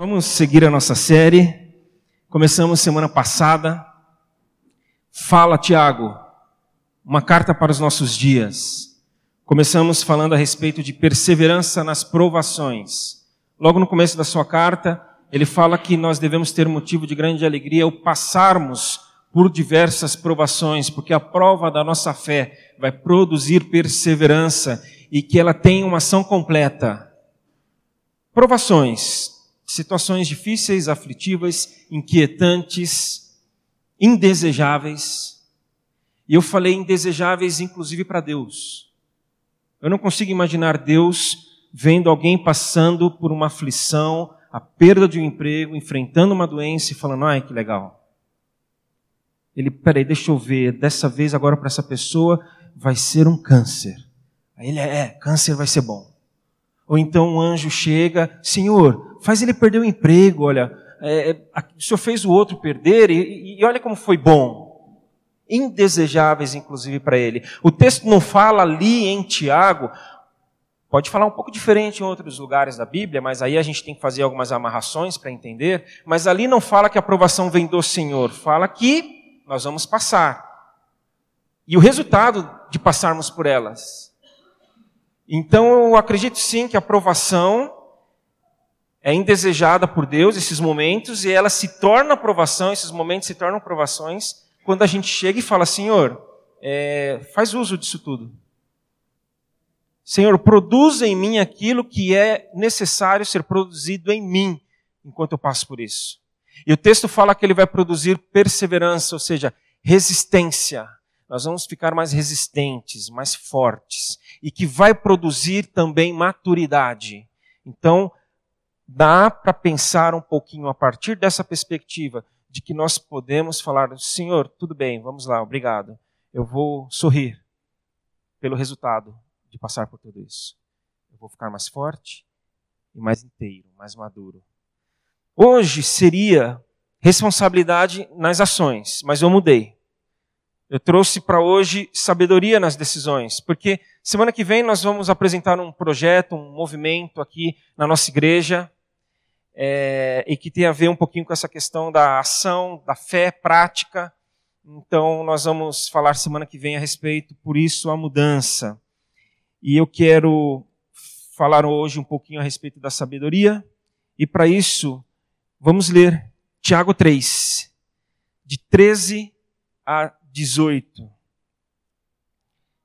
Vamos seguir a nossa série. Começamos semana passada. Fala, Tiago, uma carta para os nossos dias. Começamos falando a respeito de perseverança nas provações. Logo no começo da sua carta, ele fala que nós devemos ter motivo de grande alegria ao passarmos por diversas provações, porque a prova da nossa fé vai produzir perseverança e que ela tem uma ação completa. Provações situações difíceis, aflitivas, inquietantes, indesejáveis. E eu falei indesejáveis inclusive para Deus. Eu não consigo imaginar Deus vendo alguém passando por uma aflição, a perda de um emprego, enfrentando uma doença e falando: ai, que legal. Ele, peraí, deixa eu ver, dessa vez agora para essa pessoa vai ser um câncer. Aí ele, é, câncer vai ser bom. Ou então um anjo chega, Senhor, faz ele perder o emprego, olha, é, é o Senhor fez o outro perder e, e olha como foi bom. Indesejáveis, inclusive, para ele. O texto não fala ali em Tiago, pode falar um pouco diferente em outros lugares da Bíblia, mas aí a gente tem que fazer algumas amarrações para entender. Mas ali não fala que a aprovação vem do Senhor, fala que nós vamos passar. E o resultado de passarmos por elas então eu acredito sim que a aprovação é indesejada por Deus, esses momentos, e ela se torna aprovação, esses momentos se tornam aprovações, quando a gente chega e fala, Senhor, é, faz uso disso tudo. Senhor, produza em mim aquilo que é necessário ser produzido em mim, enquanto eu passo por isso. E o texto fala que ele vai produzir perseverança, ou seja, resistência nós vamos ficar mais resistentes, mais fortes e que vai produzir também maturidade. Então, dá para pensar um pouquinho a partir dessa perspectiva de que nós podemos falar: Senhor, tudo bem, vamos lá, obrigado. Eu vou sorrir pelo resultado de passar por tudo isso. Eu vou ficar mais forte e mais inteiro, mais maduro. Hoje seria responsabilidade nas ações, mas eu mudei. Eu trouxe para hoje sabedoria nas decisões, porque semana que vem nós vamos apresentar um projeto, um movimento aqui na nossa igreja, é, e que tem a ver um pouquinho com essa questão da ação, da fé prática. Então nós vamos falar semana que vem a respeito, por isso a mudança. E eu quero falar hoje um pouquinho a respeito da sabedoria, e para isso vamos ler Tiago 3, de 13 a 18.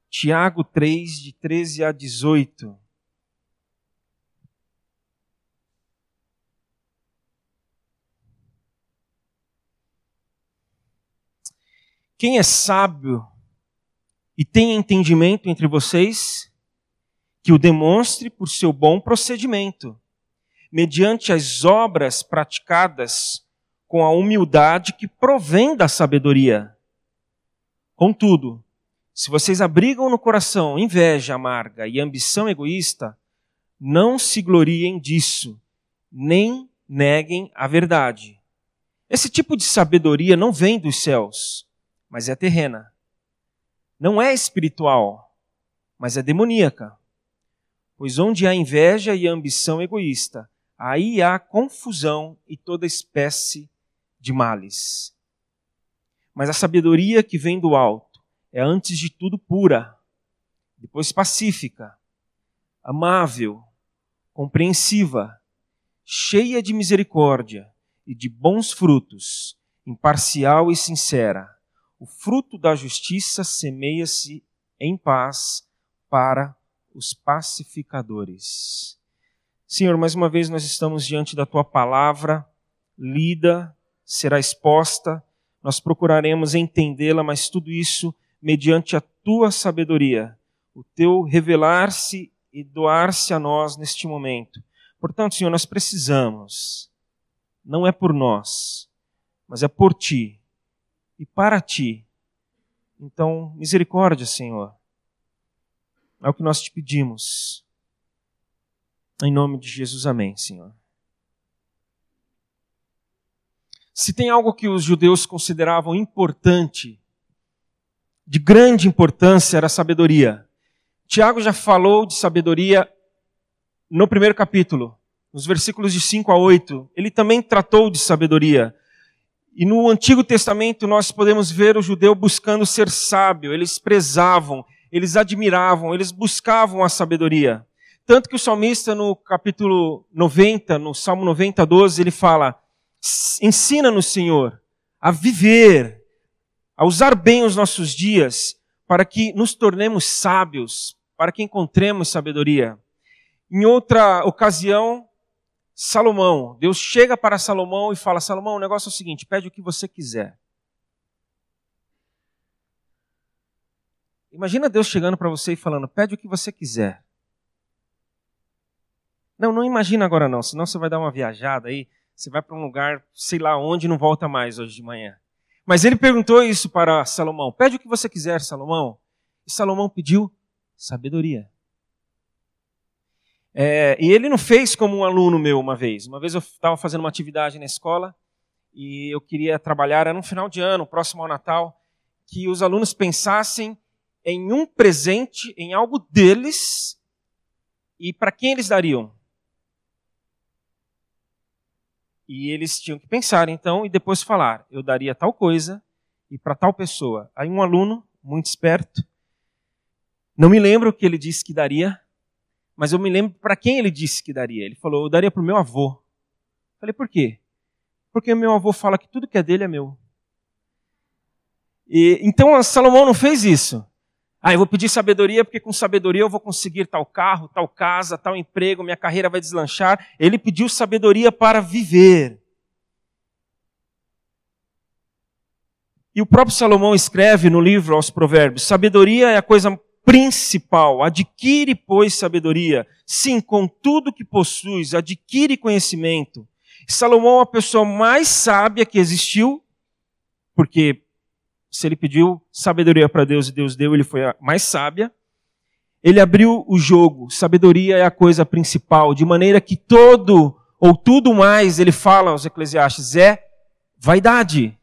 Tiago 3, de 13 a 18. Quem é sábio e tem entendimento entre vocês, que o demonstre por seu bom procedimento, mediante as obras praticadas com a humildade que provém da sabedoria Contudo, se vocês abrigam no coração inveja amarga e ambição egoísta, não se gloriem disso, nem neguem a verdade. Esse tipo de sabedoria não vem dos céus, mas é terrena. Não é espiritual, mas é demoníaca. Pois onde há inveja e ambição egoísta, aí há confusão e toda espécie de males. Mas a sabedoria que vem do alto é, antes de tudo, pura, depois pacífica, amável, compreensiva, cheia de misericórdia e de bons frutos, imparcial e sincera. O fruto da justiça semeia-se em paz para os pacificadores. Senhor, mais uma vez nós estamos diante da tua palavra, lida, será exposta nós procuraremos entendê-la, mas tudo isso mediante a tua sabedoria, o teu revelar-se e doar-se a nós neste momento. Portanto, Senhor, nós precisamos, não é por nós, mas é por ti e para ti. Então, misericórdia, Senhor. É o que nós te pedimos. Em nome de Jesus, amém, Senhor. Se tem algo que os judeus consideravam importante, de grande importância, era a sabedoria. Tiago já falou de sabedoria no primeiro capítulo, nos versículos de 5 a 8, ele também tratou de sabedoria. E no Antigo Testamento nós podemos ver o judeu buscando ser sábio, eles prezavam, eles admiravam, eles buscavam a sabedoria. Tanto que o salmista no capítulo 90, no Salmo 90, 12, ele fala: Ensina-nos, Senhor, a viver, a usar bem os nossos dias, para que nos tornemos sábios, para que encontremos sabedoria. Em outra ocasião, Salomão, Deus chega para Salomão e fala: Salomão, o negócio é o seguinte, pede o que você quiser. Imagina Deus chegando para você e falando: pede o que você quiser. Não, não imagina agora não, senão você vai dar uma viajada aí, você vai para um lugar, sei lá onde, e não volta mais hoje de manhã. Mas ele perguntou isso para Salomão: pede o que você quiser, Salomão. E Salomão pediu sabedoria. É, e ele não fez como um aluno meu uma vez. Uma vez eu estava fazendo uma atividade na escola e eu queria trabalhar, era no final de ano, próximo ao Natal, que os alunos pensassem em um presente, em algo deles, e para quem eles dariam. E eles tinham que pensar então e depois falar: eu daria tal coisa e para tal pessoa. Aí um aluno, muito esperto, não me lembro o que ele disse que daria, mas eu me lembro para quem ele disse que daria. Ele falou: Eu daria para o meu avô. Falei: Por quê? Porque meu avô fala que tudo que é dele é meu. E, então Salomão não fez isso. Ah, eu vou pedir sabedoria porque com sabedoria eu vou conseguir tal carro, tal casa, tal emprego, minha carreira vai deslanchar. Ele pediu sabedoria para viver. E o próprio Salomão escreve no livro aos Provérbios: sabedoria é a coisa principal. Adquire, pois, sabedoria. Sim, com tudo que possuis, adquire conhecimento. Salomão é a pessoa mais sábia que existiu, porque se ele pediu sabedoria para Deus e Deus deu, ele foi a mais sábia. Ele abriu o jogo. Sabedoria é a coisa principal, de maneira que todo ou tudo mais, ele fala aos Eclesiastes, é vaidade.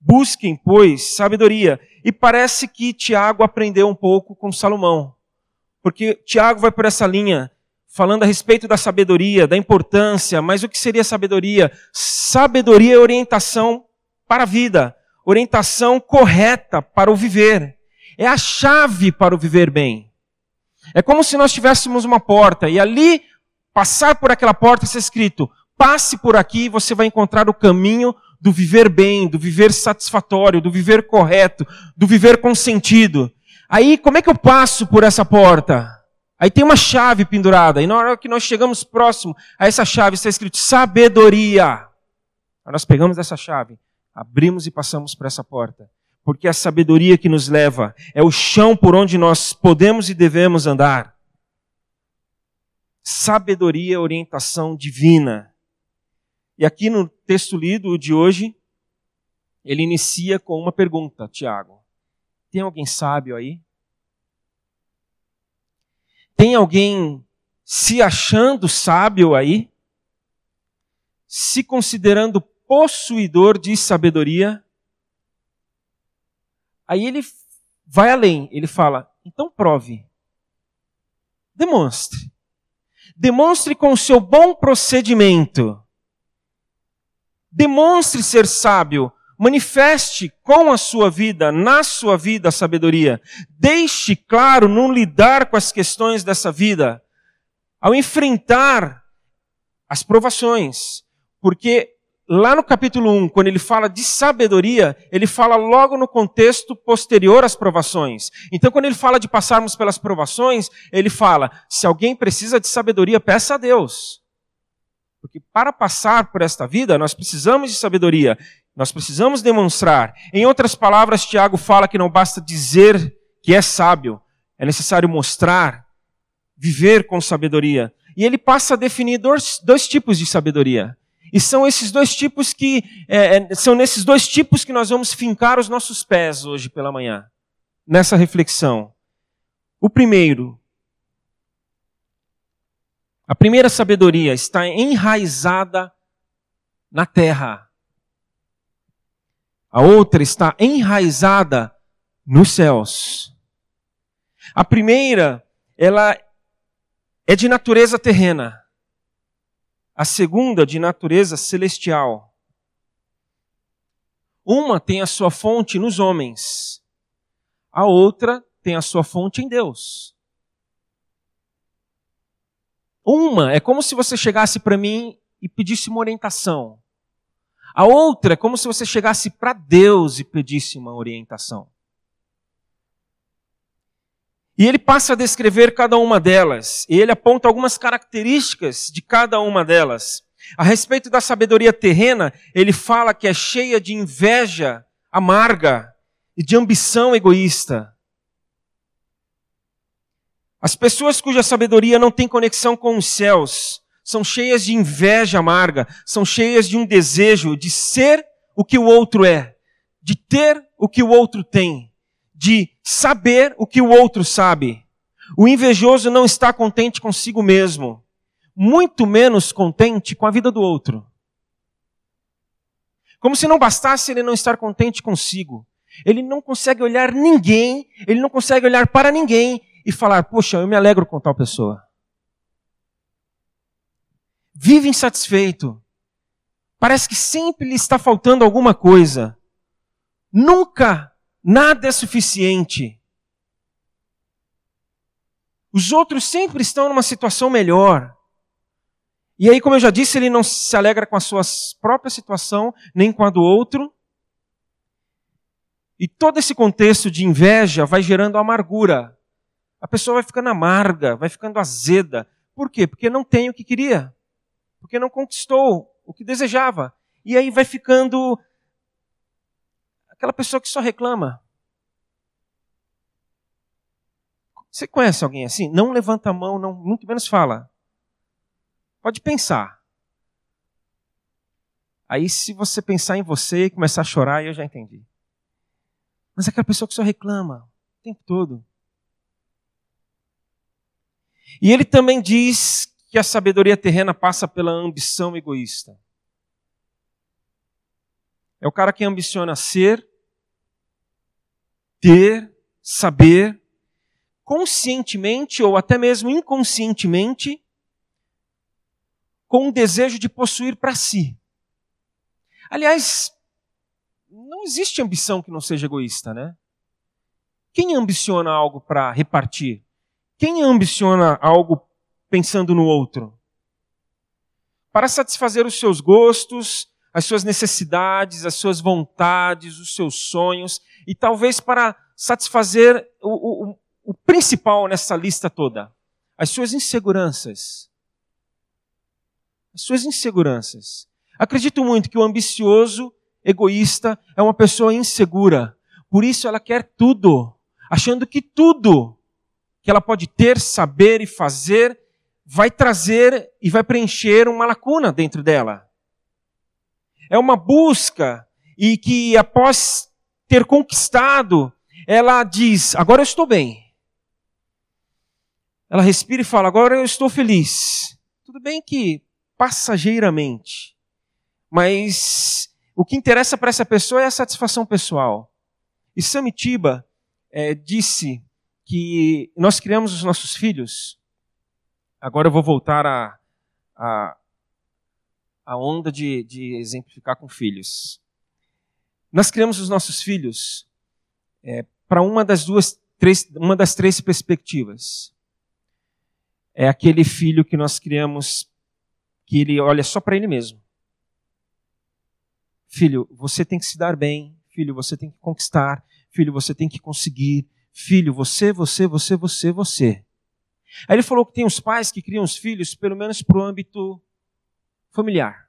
Busquem, pois, sabedoria. E parece que Tiago aprendeu um pouco com Salomão. Porque Tiago vai por essa linha, falando a respeito da sabedoria, da importância, mas o que seria sabedoria? Sabedoria é orientação para a vida, orientação correta para o viver. É a chave para o viver bem. É como se nós tivéssemos uma porta e ali, passar por aquela porta, está escrito: passe por aqui e você vai encontrar o caminho do viver bem, do viver satisfatório, do viver correto, do viver com sentido. Aí, como é que eu passo por essa porta? Aí tem uma chave pendurada, e na hora que nós chegamos próximo a essa chave está escrito sabedoria. Aí nós pegamos essa chave, abrimos e passamos por essa porta. Porque é a sabedoria que nos leva, é o chão por onde nós podemos e devemos andar. Sabedoria, orientação divina. E aqui no texto lido de hoje, ele inicia com uma pergunta, Tiago. Tem alguém sábio aí? Tem alguém se achando sábio aí? Se considerando possuidor de sabedoria? Aí ele vai além, ele fala: então prove. Demonstre. Demonstre com o seu bom procedimento Demonstre ser sábio. Manifeste com a sua vida, na sua vida, a sabedoria. Deixe claro não lidar com as questões dessa vida. Ao enfrentar as provações. Porque lá no capítulo 1, quando ele fala de sabedoria, ele fala logo no contexto posterior às provações. Então, quando ele fala de passarmos pelas provações, ele fala: se alguém precisa de sabedoria, peça a Deus. Porque para passar por esta vida, nós precisamos de sabedoria, nós precisamos demonstrar. Em outras palavras, Tiago fala que não basta dizer que é sábio, é necessário mostrar, viver com sabedoria. E ele passa a definir dois, dois tipos de sabedoria. E são esses dois tipos que é, é, são nesses dois tipos que nós vamos fincar os nossos pés hoje pela manhã, nessa reflexão. O primeiro a primeira sabedoria está enraizada na terra. A outra está enraizada nos céus. A primeira, ela é de natureza terrena. A segunda de natureza celestial. Uma tem a sua fonte nos homens, a outra tem a sua fonte em Deus. Uma é como se você chegasse para mim e pedisse uma orientação. A outra é como se você chegasse para Deus e pedisse uma orientação. E ele passa a descrever cada uma delas. E ele aponta algumas características de cada uma delas. A respeito da sabedoria terrena, ele fala que é cheia de inveja amarga e de ambição egoísta. As pessoas cuja sabedoria não tem conexão com os céus são cheias de inveja amarga, são cheias de um desejo de ser o que o outro é, de ter o que o outro tem de saber o que o outro sabe. O invejoso não está contente consigo mesmo, muito menos contente com a vida do outro. Como se não bastasse ele não estar contente consigo. Ele não consegue olhar ninguém, ele não consegue olhar para ninguém e falar: Poxa, eu me alegro com tal pessoa. Vive insatisfeito. Parece que sempre lhe está faltando alguma coisa. Nunca Nada é suficiente. Os outros sempre estão numa situação melhor. E aí, como eu já disse, ele não se alegra com a sua própria situação, nem com a do outro. E todo esse contexto de inveja vai gerando amargura. A pessoa vai ficando amarga, vai ficando azeda. Por quê? Porque não tem o que queria. Porque não conquistou o que desejava. E aí vai ficando Aquela pessoa que só reclama. Você conhece alguém assim? Não levanta a mão, não, muito menos fala. Pode pensar. Aí, se você pensar em você e começar a chorar, eu já entendi. Mas é aquela pessoa que só reclama o tempo todo. E ele também diz que a sabedoria terrena passa pela ambição egoísta. É o cara que ambiciona ser, ter, saber, conscientemente ou até mesmo inconscientemente, com o desejo de possuir para si. Aliás, não existe ambição que não seja egoísta, né? Quem ambiciona algo para repartir? Quem ambiciona algo pensando no outro? Para satisfazer os seus gostos, as suas necessidades, as suas vontades, os seus sonhos, e talvez para satisfazer o, o, o principal nessa lista toda: as suas inseguranças. As suas inseguranças. Acredito muito que o ambicioso, egoísta, é uma pessoa insegura. Por isso ela quer tudo, achando que tudo que ela pode ter, saber e fazer vai trazer e vai preencher uma lacuna dentro dela. É uma busca e que após ter conquistado, ela diz: Agora eu estou bem. Ela respira e fala: Agora eu estou feliz. Tudo bem que passageiramente, mas o que interessa para essa pessoa é a satisfação pessoal. E Samitiba é, disse que nós criamos os nossos filhos. Agora eu vou voltar a, a, a onda de, de exemplificar com filhos. Nós criamos os nossos filhos é, para uma das duas, três, uma das três perspectivas. É aquele filho que nós criamos que ele olha só para ele mesmo. Filho, você tem que se dar bem. Filho, você tem que conquistar. Filho, você tem que conseguir. Filho, você, você, você, você, você. Aí ele falou que tem os pais que criam os filhos, pelo menos para o âmbito familiar.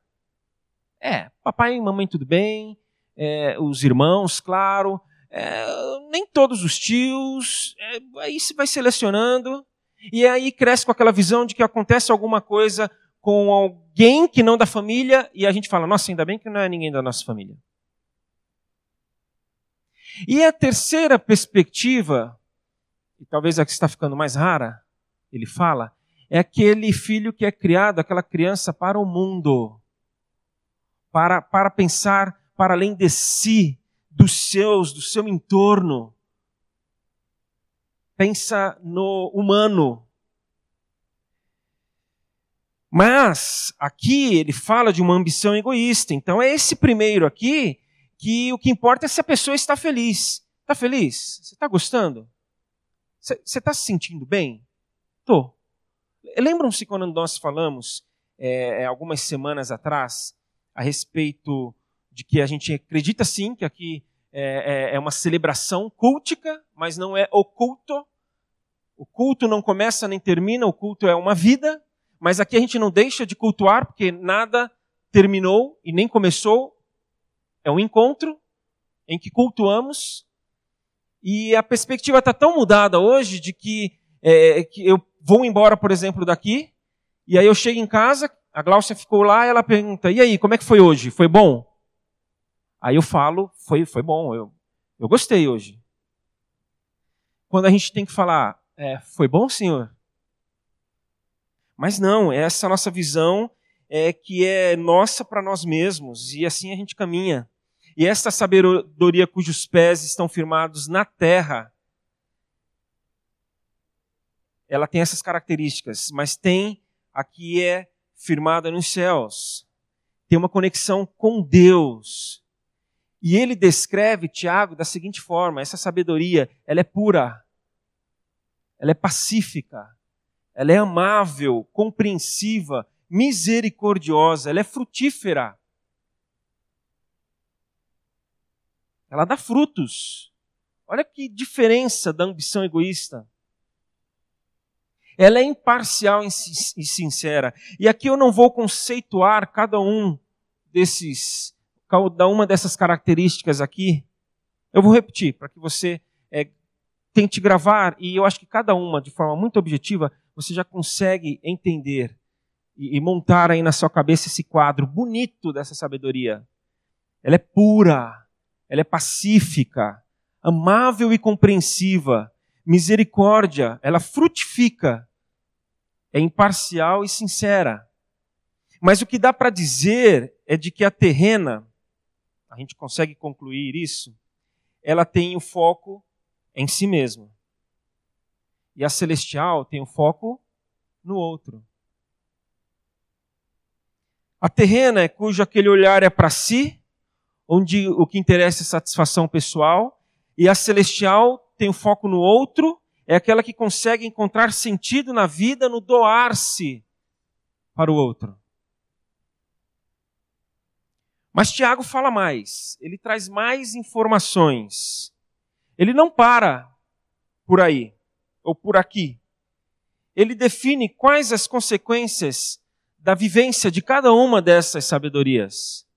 É, papai e mamãe tudo bem, é, os irmãos, claro, é, nem todos os tios, é, aí se vai selecionando, e aí cresce com aquela visão de que acontece alguma coisa com alguém que não da família, e a gente fala, nossa, ainda bem que não é ninguém da nossa família. E a terceira perspectiva, e talvez a que está ficando mais rara, ele fala, é aquele filho que é criado, aquela criança para o mundo, para, para pensar para além de si, dos seus, do seu entorno. Pensa no humano. Mas aqui ele fala de uma ambição egoísta. Então é esse primeiro aqui que o que importa é se a pessoa está feliz. Está feliz? Você está gostando? Você está se sentindo bem? Tô. Lembram-se quando nós falamos é, algumas semanas atrás a respeito de que a gente acredita sim que aqui é, é, é uma celebração cultica, mas não é o culto. O culto não começa nem termina, o culto é uma vida, mas aqui a gente não deixa de cultuar, porque nada terminou e nem começou. É um encontro em que cultuamos. E a perspectiva está tão mudada hoje de que, é, que eu vou embora, por exemplo, daqui, e aí eu chego em casa, a Gláucia ficou lá, ela pergunta: e aí, como é que foi hoje? Foi bom? Aí eu falo: foi, foi bom, eu, eu gostei hoje. Quando a gente tem que falar: é, foi bom, senhor? Mas não, essa nossa visão é que é nossa para nós mesmos e assim a gente caminha. E esta sabedoria cujos pés estão firmados na terra, ela tem essas características, mas tem a que é firmada nos céus. Tem uma conexão com Deus. E ele descreve Tiago da seguinte forma: essa sabedoria, ela é pura, ela é pacífica, ela é amável, compreensiva, misericordiosa, ela é frutífera. Ela dá frutos. Olha que diferença da ambição egoísta. Ela é imparcial e sincera. E aqui eu não vou conceituar cada um desses, cada uma dessas características aqui. Eu vou repetir para que você é, tente gravar e eu acho que cada uma, de forma muito objetiva, você já consegue entender e, e montar aí na sua cabeça esse quadro bonito dessa sabedoria. Ela é pura, ela é pacífica, amável e compreensiva, misericórdia, ela frutifica, é imparcial e sincera. Mas o que dá para dizer é de que a terrena, a gente consegue concluir isso, ela tem o foco em si mesma. E a celestial tem o foco no outro. A terrena é cujo aquele olhar é para si, onde o que interessa é satisfação pessoal, e a celestial tem o foco no outro, é aquela que consegue encontrar sentido na vida no doar-se para o outro. Mas Tiago fala mais, ele traz mais informações. Ele não para por aí ou por aqui. Ele define quais as consequências da vivência de cada uma dessas sabedorias.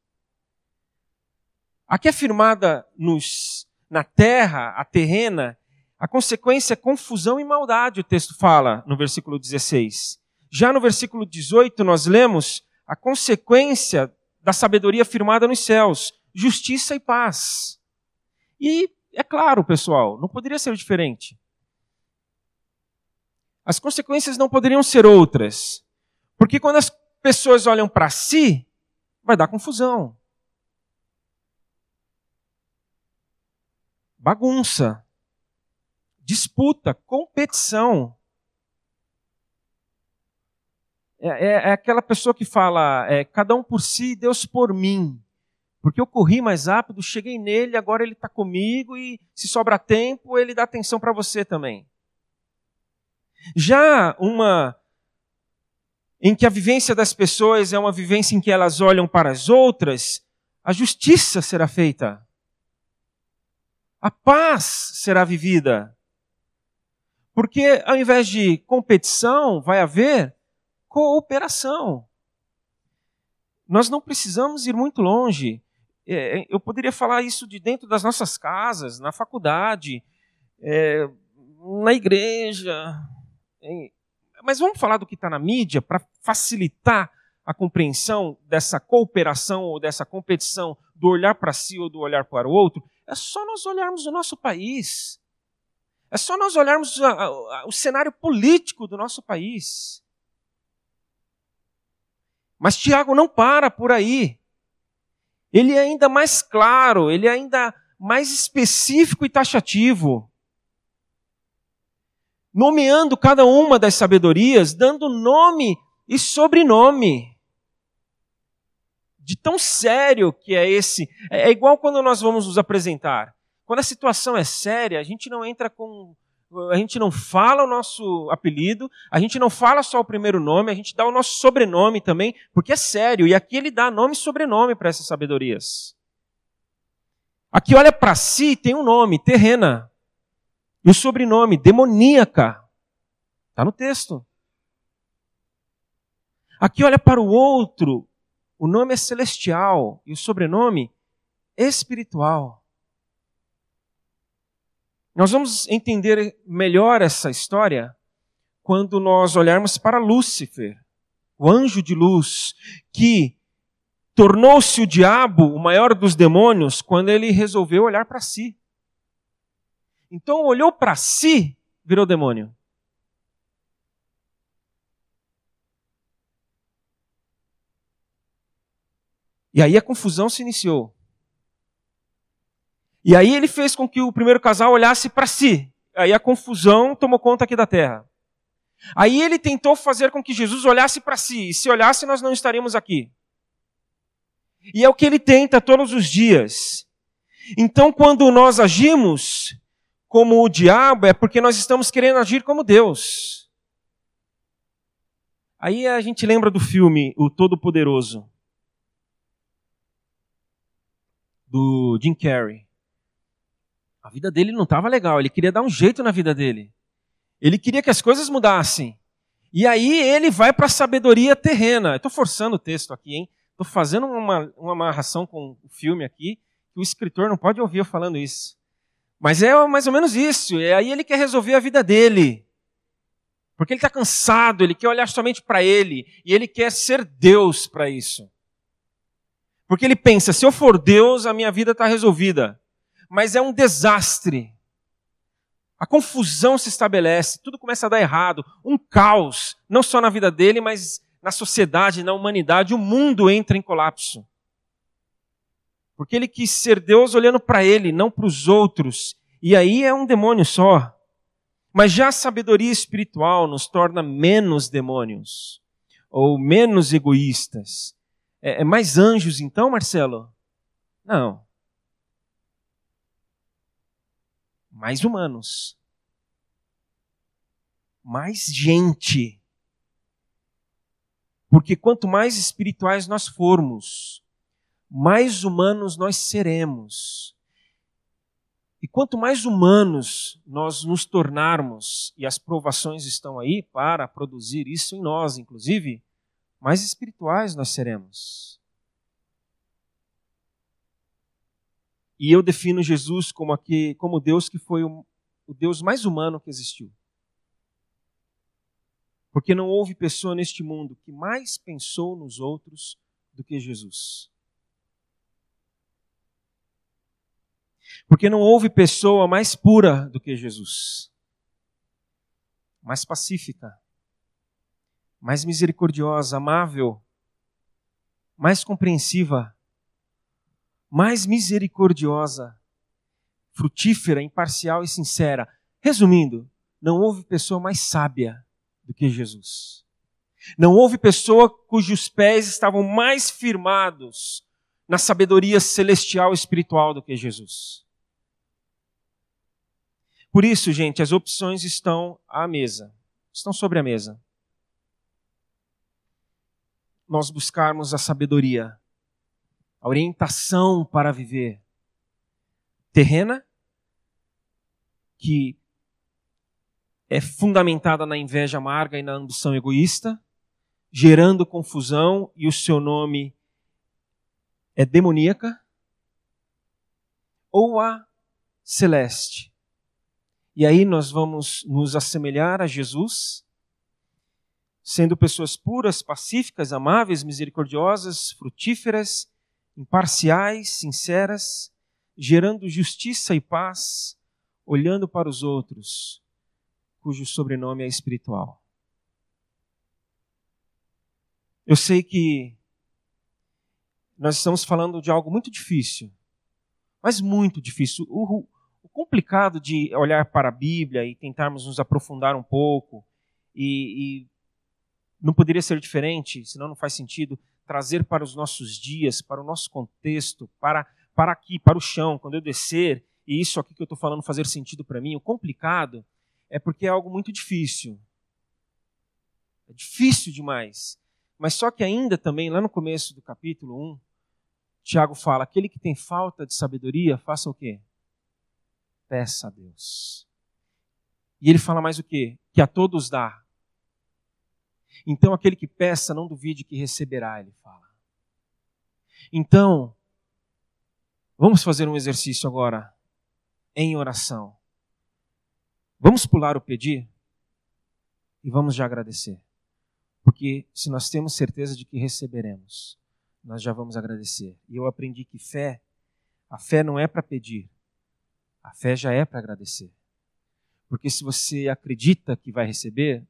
Aqui afirmada nos, na terra, a terrena, a consequência é confusão e maldade, o texto fala no versículo 16. Já no versículo 18, nós lemos a consequência da sabedoria firmada nos céus, justiça e paz. E é claro, pessoal, não poderia ser diferente. As consequências não poderiam ser outras. Porque quando as pessoas olham para si, vai dar confusão. Bagunça. Disputa, competição. É, é, é aquela pessoa que fala, é, cada um por si, Deus por mim. Porque eu corri mais rápido, cheguei nele, agora ele está comigo e se sobra tempo, ele dá atenção para você também. Já uma em que a vivência das pessoas é uma vivência em que elas olham para as outras, a justiça será feita. A paz será vivida. Porque ao invés de competição, vai haver cooperação. Nós não precisamos ir muito longe. É, é, eu poderia falar isso de dentro das nossas casas, na faculdade, é, na igreja. Mas vamos falar do que está na mídia para facilitar a compreensão dessa cooperação ou dessa competição do olhar para si ou do olhar para o outro. É só nós olharmos o nosso país. É só nós olharmos a, a, o cenário político do nosso país. Mas Tiago não para por aí ele é ainda mais claro, ele é ainda mais específico e taxativo. Nomeando cada uma das sabedorias, dando nome e sobrenome. De tão sério que é esse. É, é igual quando nós vamos nos apresentar. Quando a situação é séria, a gente não entra com. A gente não fala o nosso apelido, a gente não fala só o primeiro nome, a gente dá o nosso sobrenome também, porque é sério. E aqui ele dá nome e sobrenome para essas sabedorias. Aqui olha para si, tem um nome, terrena. E o sobrenome, demoníaca. Está no texto. Aqui olha para o outro, o nome é celestial e o sobrenome espiritual. Nós vamos entender melhor essa história quando nós olharmos para Lúcifer, o anjo de luz, que tornou-se o diabo, o maior dos demônios, quando ele resolveu olhar para si. Então olhou para si, virou demônio. E aí a confusão se iniciou. E aí ele fez com que o primeiro casal olhasse para si. Aí a confusão tomou conta aqui da terra. Aí ele tentou fazer com que Jesus olhasse para si. E se olhasse, nós não estaríamos aqui. E é o que ele tenta todos os dias. Então, quando nós agimos como o diabo, é porque nós estamos querendo agir como Deus. Aí a gente lembra do filme O Todo-Poderoso, do Jim Carrey. A vida dele não estava legal, ele queria dar um jeito na vida dele. Ele queria que as coisas mudassem. E aí ele vai para a sabedoria terrena. Estou forçando o texto aqui, hein? Estou fazendo uma, uma amarração com o filme aqui, que o escritor não pode ouvir eu falando isso. Mas é mais ou menos isso. E aí ele quer resolver a vida dele. Porque ele está cansado, ele quer olhar somente para ele. E ele quer ser Deus para isso. Porque ele pensa: se eu for Deus, a minha vida está resolvida. Mas é um desastre. A confusão se estabelece, tudo começa a dar errado, um caos, não só na vida dele, mas na sociedade, na humanidade, o mundo entra em colapso. Porque ele quis ser Deus olhando para ele, não para os outros. E aí é um demônio só. Mas já a sabedoria espiritual nos torna menos demônios, ou menos egoístas. É, é mais anjos então, Marcelo? Não. Mais humanos. Mais gente. Porque quanto mais espirituais nós formos, mais humanos nós seremos. E quanto mais humanos nós nos tornarmos, e as provações estão aí para produzir isso em nós, inclusive, mais espirituais nós seremos. E eu defino Jesus como, aqui, como Deus que foi o, o Deus mais humano que existiu. Porque não houve pessoa neste mundo que mais pensou nos outros do que Jesus. Porque não houve pessoa mais pura do que Jesus, mais pacífica, mais misericordiosa, amável, mais compreensiva, mais misericordiosa, frutífera, imparcial e sincera. Resumindo, não houve pessoa mais sábia do que Jesus. Não houve pessoa cujos pés estavam mais firmados na sabedoria celestial e espiritual do que Jesus. Por isso, gente, as opções estão à mesa, estão sobre a mesa. Nós buscarmos a sabedoria, a orientação para viver terrena, que é fundamentada na inveja amarga e na ambição egoísta, gerando confusão e o seu nome é demoníaca, ou a celeste, e aí nós vamos nos assemelhar a Jesus, sendo pessoas puras, pacíficas, amáveis, misericordiosas, frutíferas, imparciais, sinceras, gerando justiça e paz, olhando para os outros, cujo sobrenome é espiritual. Eu sei que nós estamos falando de algo muito difícil, mas muito difícil. O, complicado de olhar para a Bíblia e tentarmos nos aprofundar um pouco e, e não poderia ser diferente, senão não faz sentido trazer para os nossos dias, para o nosso contexto, para, para aqui, para o chão, quando eu descer, e isso aqui que eu estou falando fazer sentido para mim, o complicado é porque é algo muito difícil. É difícil demais. Mas só que ainda também, lá no começo do capítulo 1, Tiago fala: aquele que tem falta de sabedoria, faça o quê? Peça a Deus. E ele fala mais o quê? Que a todos dá. Então aquele que peça, não duvide que receberá, ele fala. Então, vamos fazer um exercício agora em oração. Vamos pular o pedir e vamos já agradecer. Porque se nós temos certeza de que receberemos, nós já vamos agradecer. E eu aprendi que fé, a fé não é para pedir, a fé já é para agradecer. Porque se você acredita que vai receber,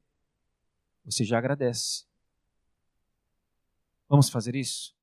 você já agradece. Vamos fazer isso?